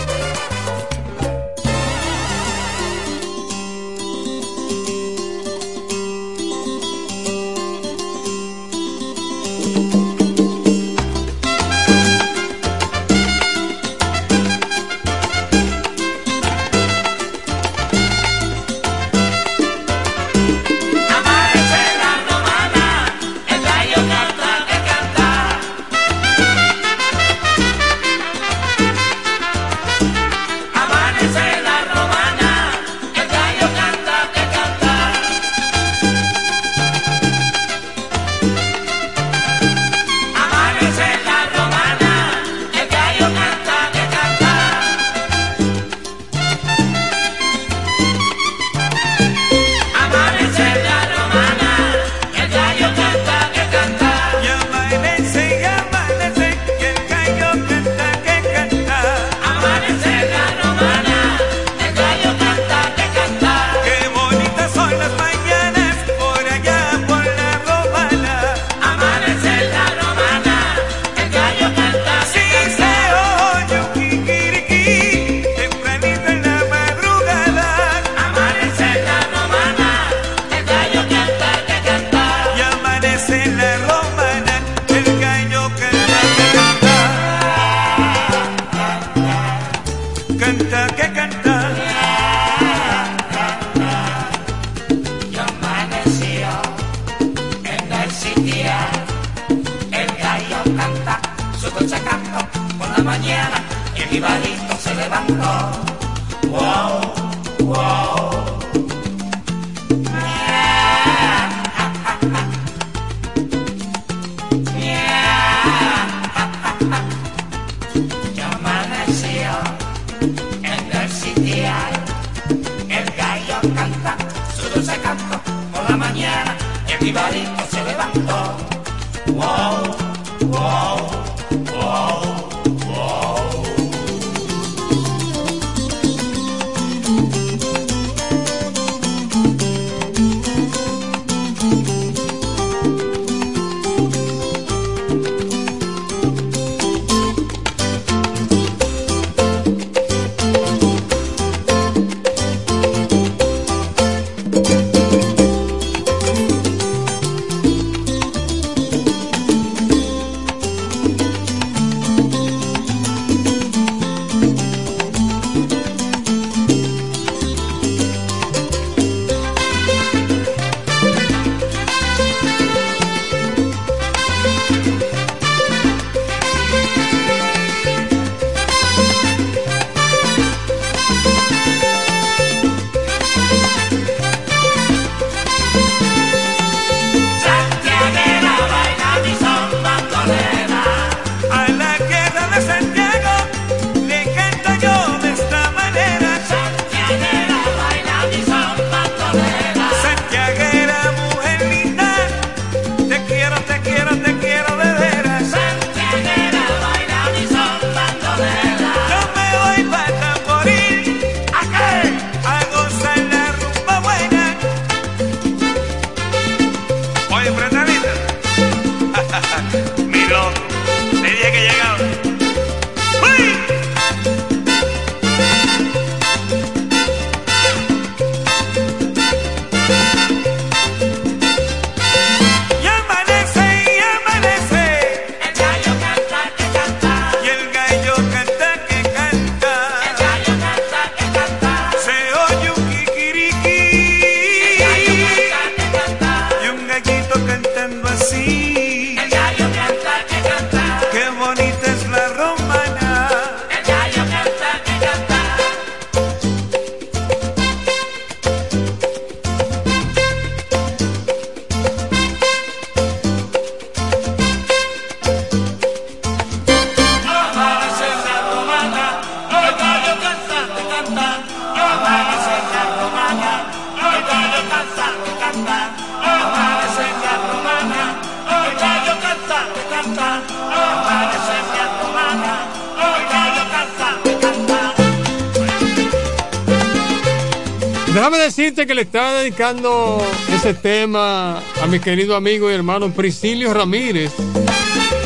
Dedicando ese tema a mi querido amigo y hermano Priscilio Ramírez.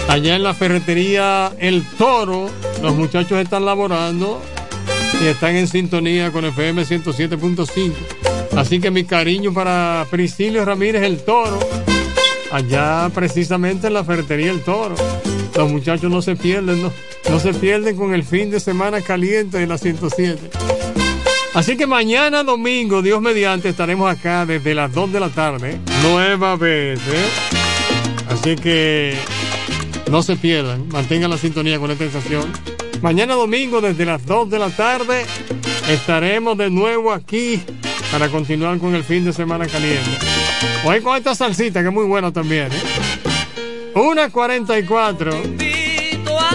Allá en la ferretería El Toro, los muchachos están laborando y están en sintonía con FM 107.5. Así que mi cariño para Priscilio Ramírez El Toro, allá precisamente en la ferretería El Toro. Los muchachos no se pierden, no, no se pierden con el fin de semana caliente de la 107. Así que mañana domingo, Dios mediante, estaremos acá desde las 2 de la tarde, nueva vez. ¿eh? Así que no se pierdan, mantengan la sintonía con esta estación. Mañana domingo, desde las 2 de la tarde, estaremos de nuevo aquí para continuar con el fin de semana caliente. Hoy con esta salsita que es muy buena también. ¿eh? Una 44.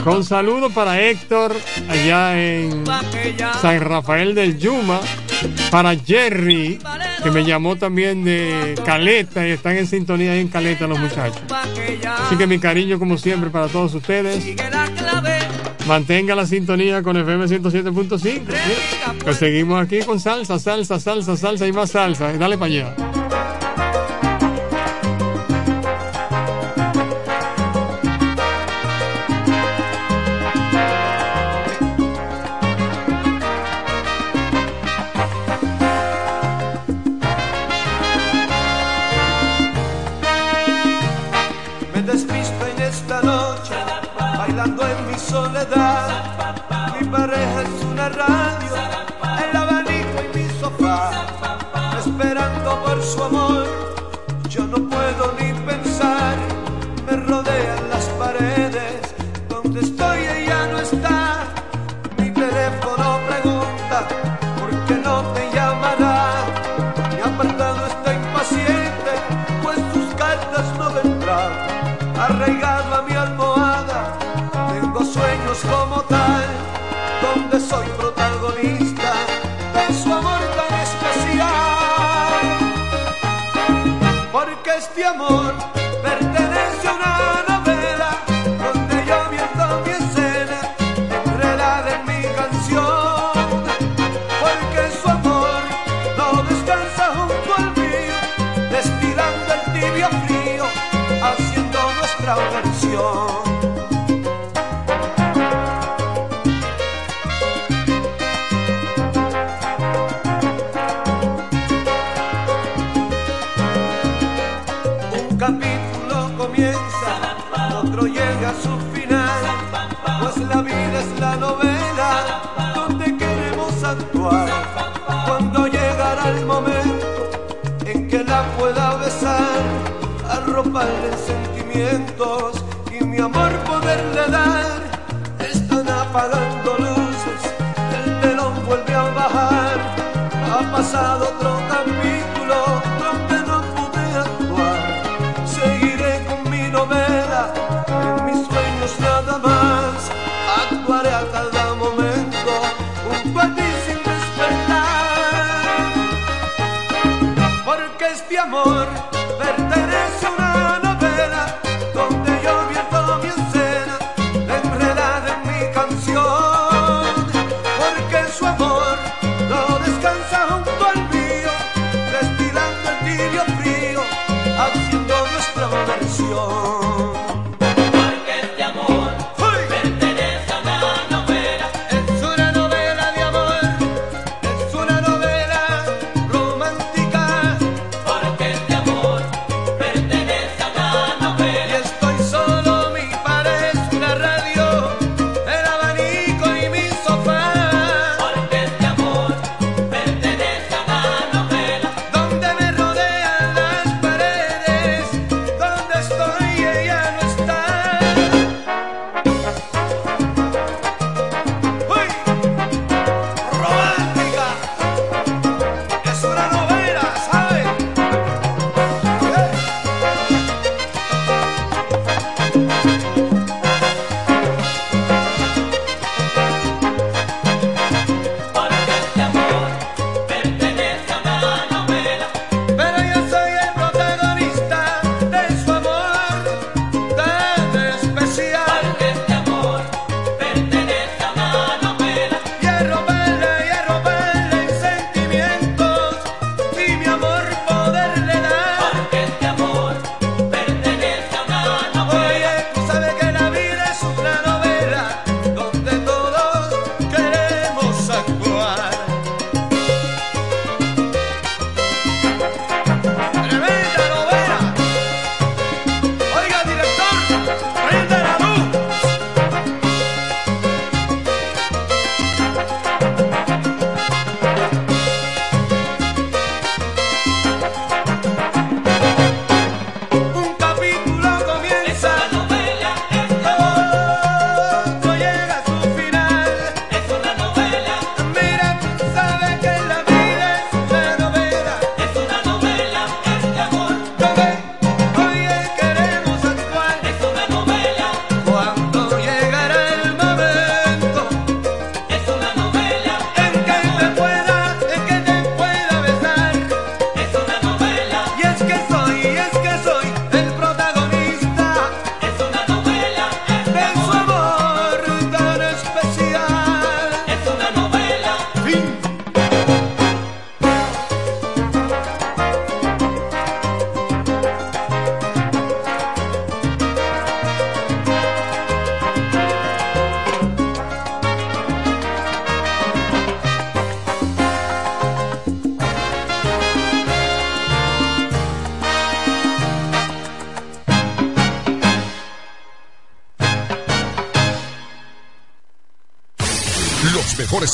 Con saludo para Héctor allá en San Rafael del Yuma. Para Jerry, que me llamó también de Caleta y están en sintonía ahí en Caleta los muchachos. Así que mi cariño como siempre para todos ustedes. Mantenga la sintonía con FM 107.5. ¿sí? Pues seguimos aquí con salsa, salsa, salsa, salsa y más salsa. Dale para allá. Soledad.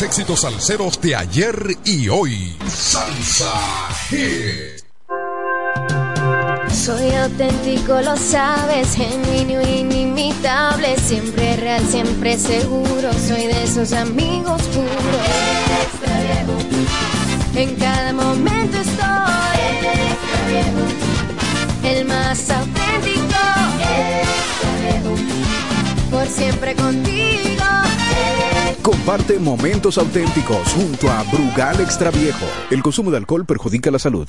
Éxitos salseros de ayer y hoy. Salsa Hit. Soy auténtico, lo sabes, genuino, inimitable, siempre real, siempre seguro. Soy de esos amigos puros. En cada momento estoy. El más auténtico. Por siempre contigo. Comparte momentos auténticos junto a Brugal Extra Viejo. El consumo de alcohol perjudica la salud.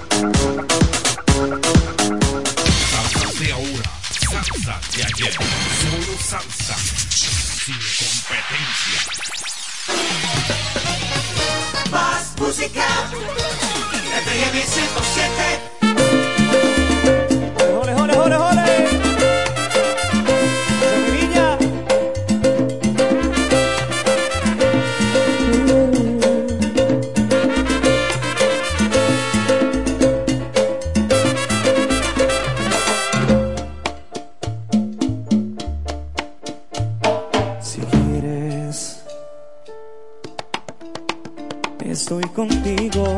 Estoy contigo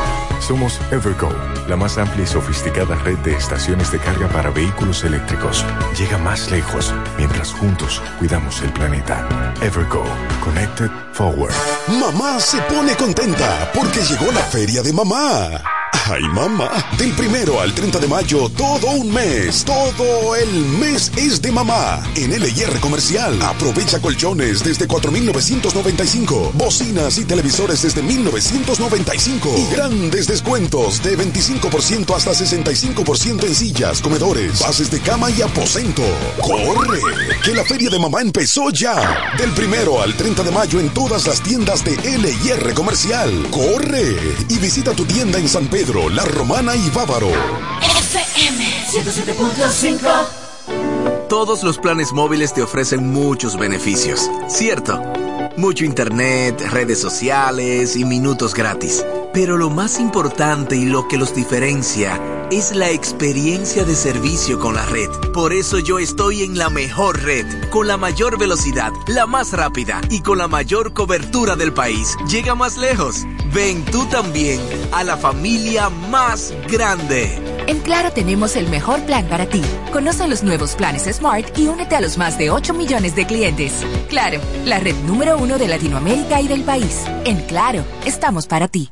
Somos Evergo, la más amplia y sofisticada red de estaciones de carga para vehículos eléctricos. Llega más lejos mientras juntos cuidamos el planeta. Evergo, Connected Forward. Mamá se pone contenta porque llegó la feria de mamá. Ay, mamá. Del primero al 30 de mayo, todo un mes. Todo el mes es de mamá. En LIR Comercial. Aprovecha colchones desde 4,995. Bocinas y televisores desde 1,995. Y grandes descuentos de 25% hasta 65% en sillas, comedores, bases de cama y aposento. ¡Corre! Que la feria de mamá empezó ya. Del primero al 30 de mayo en todas las tiendas de LIR Comercial. ¡Corre! Y visita tu tienda en San Pedro, La Romana y Bávaro. FM 107.5. Todos los planes móviles te ofrecen muchos beneficios, ¿cierto? Mucho internet, redes sociales y minutos gratis. Pero lo más importante y lo que los diferencia es la experiencia de servicio con la red. Por eso yo estoy en la mejor red, con la mayor velocidad, la más rápida y con la mayor cobertura del país. Llega más lejos. Ven tú también a la familia más grande. En Claro tenemos el mejor plan para ti. Conoce los nuevos planes Smart y únete a los más de 8 millones de clientes. Claro, la red número uno de Latinoamérica y del país. En Claro, estamos para ti.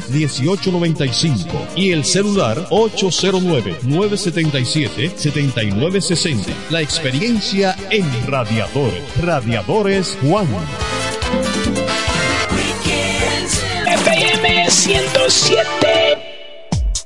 1895 y el celular 809-977-7960. La experiencia en radiadores. Radiadores Juan. FM 107.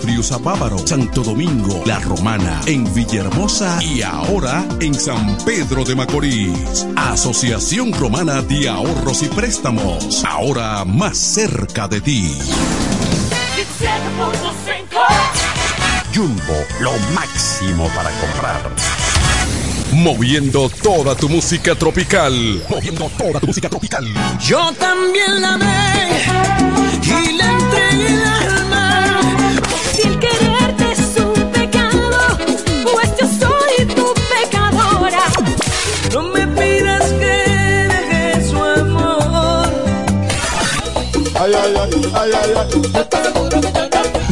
Friusa Bávaro, Santo Domingo, La Romana, en Villahermosa y ahora en San Pedro de Macorís. Asociación Romana de Ahorros y Préstamos, ahora más cerca de ti. Jumbo, lo máximo para comprar. Moviendo toda tu música tropical. Moviendo toda tu música tropical. Yo también la amé y le entregué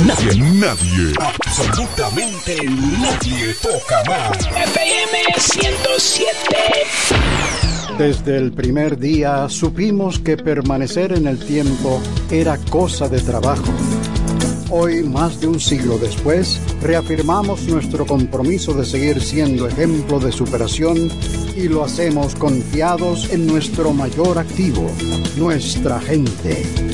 Nadie, nadie, absolutamente nadie toca más. FM 107. Desde el primer día supimos que permanecer en el tiempo era cosa de trabajo. Hoy, más de un siglo después, reafirmamos nuestro compromiso de seguir siendo ejemplo de superación y lo hacemos confiados en nuestro mayor activo, nuestra gente.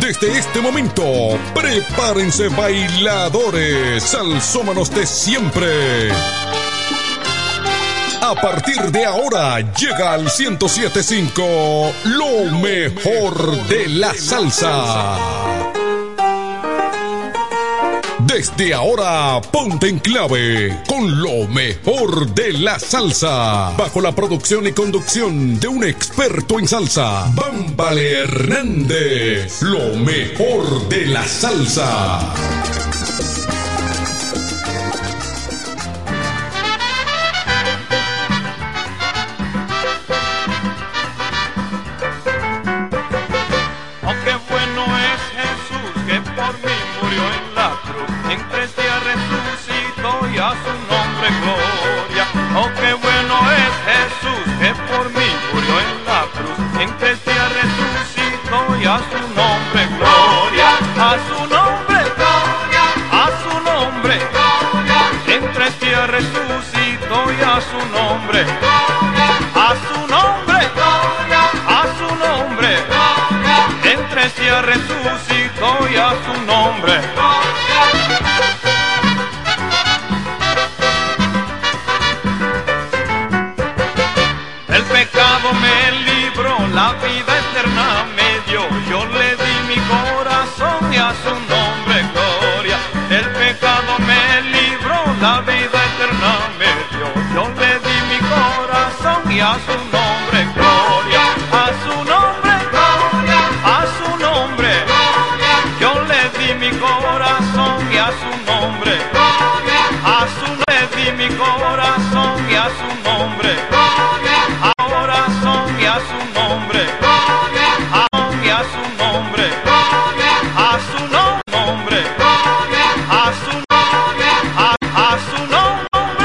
Desde este momento, prepárense bailadores, salsómanos de siempre. A partir de ahora llega al 1075 lo mejor de la salsa. Desde ahora, ponte en clave con lo mejor de la salsa. Bajo la producción y conducción de un experto en salsa, Bámbale Hernández. Lo mejor de la salsa. A su nombre gloria. Oh, qué bueno es Jesús que por mí murió en la cruz. En tres resucitó y a su nombre gloria. A su nombre gloria. A su nombre gloria. En tres resucitó y a su nombre gloria. A su nombre gloria. A su nombre gloria. En tres resucitó y a su nombre. El vida eterna me dio. Yo le di mi corazón y a su nombre gloria. El pecado me libró, la vida eterna me dio. Yo le di mi corazón y a su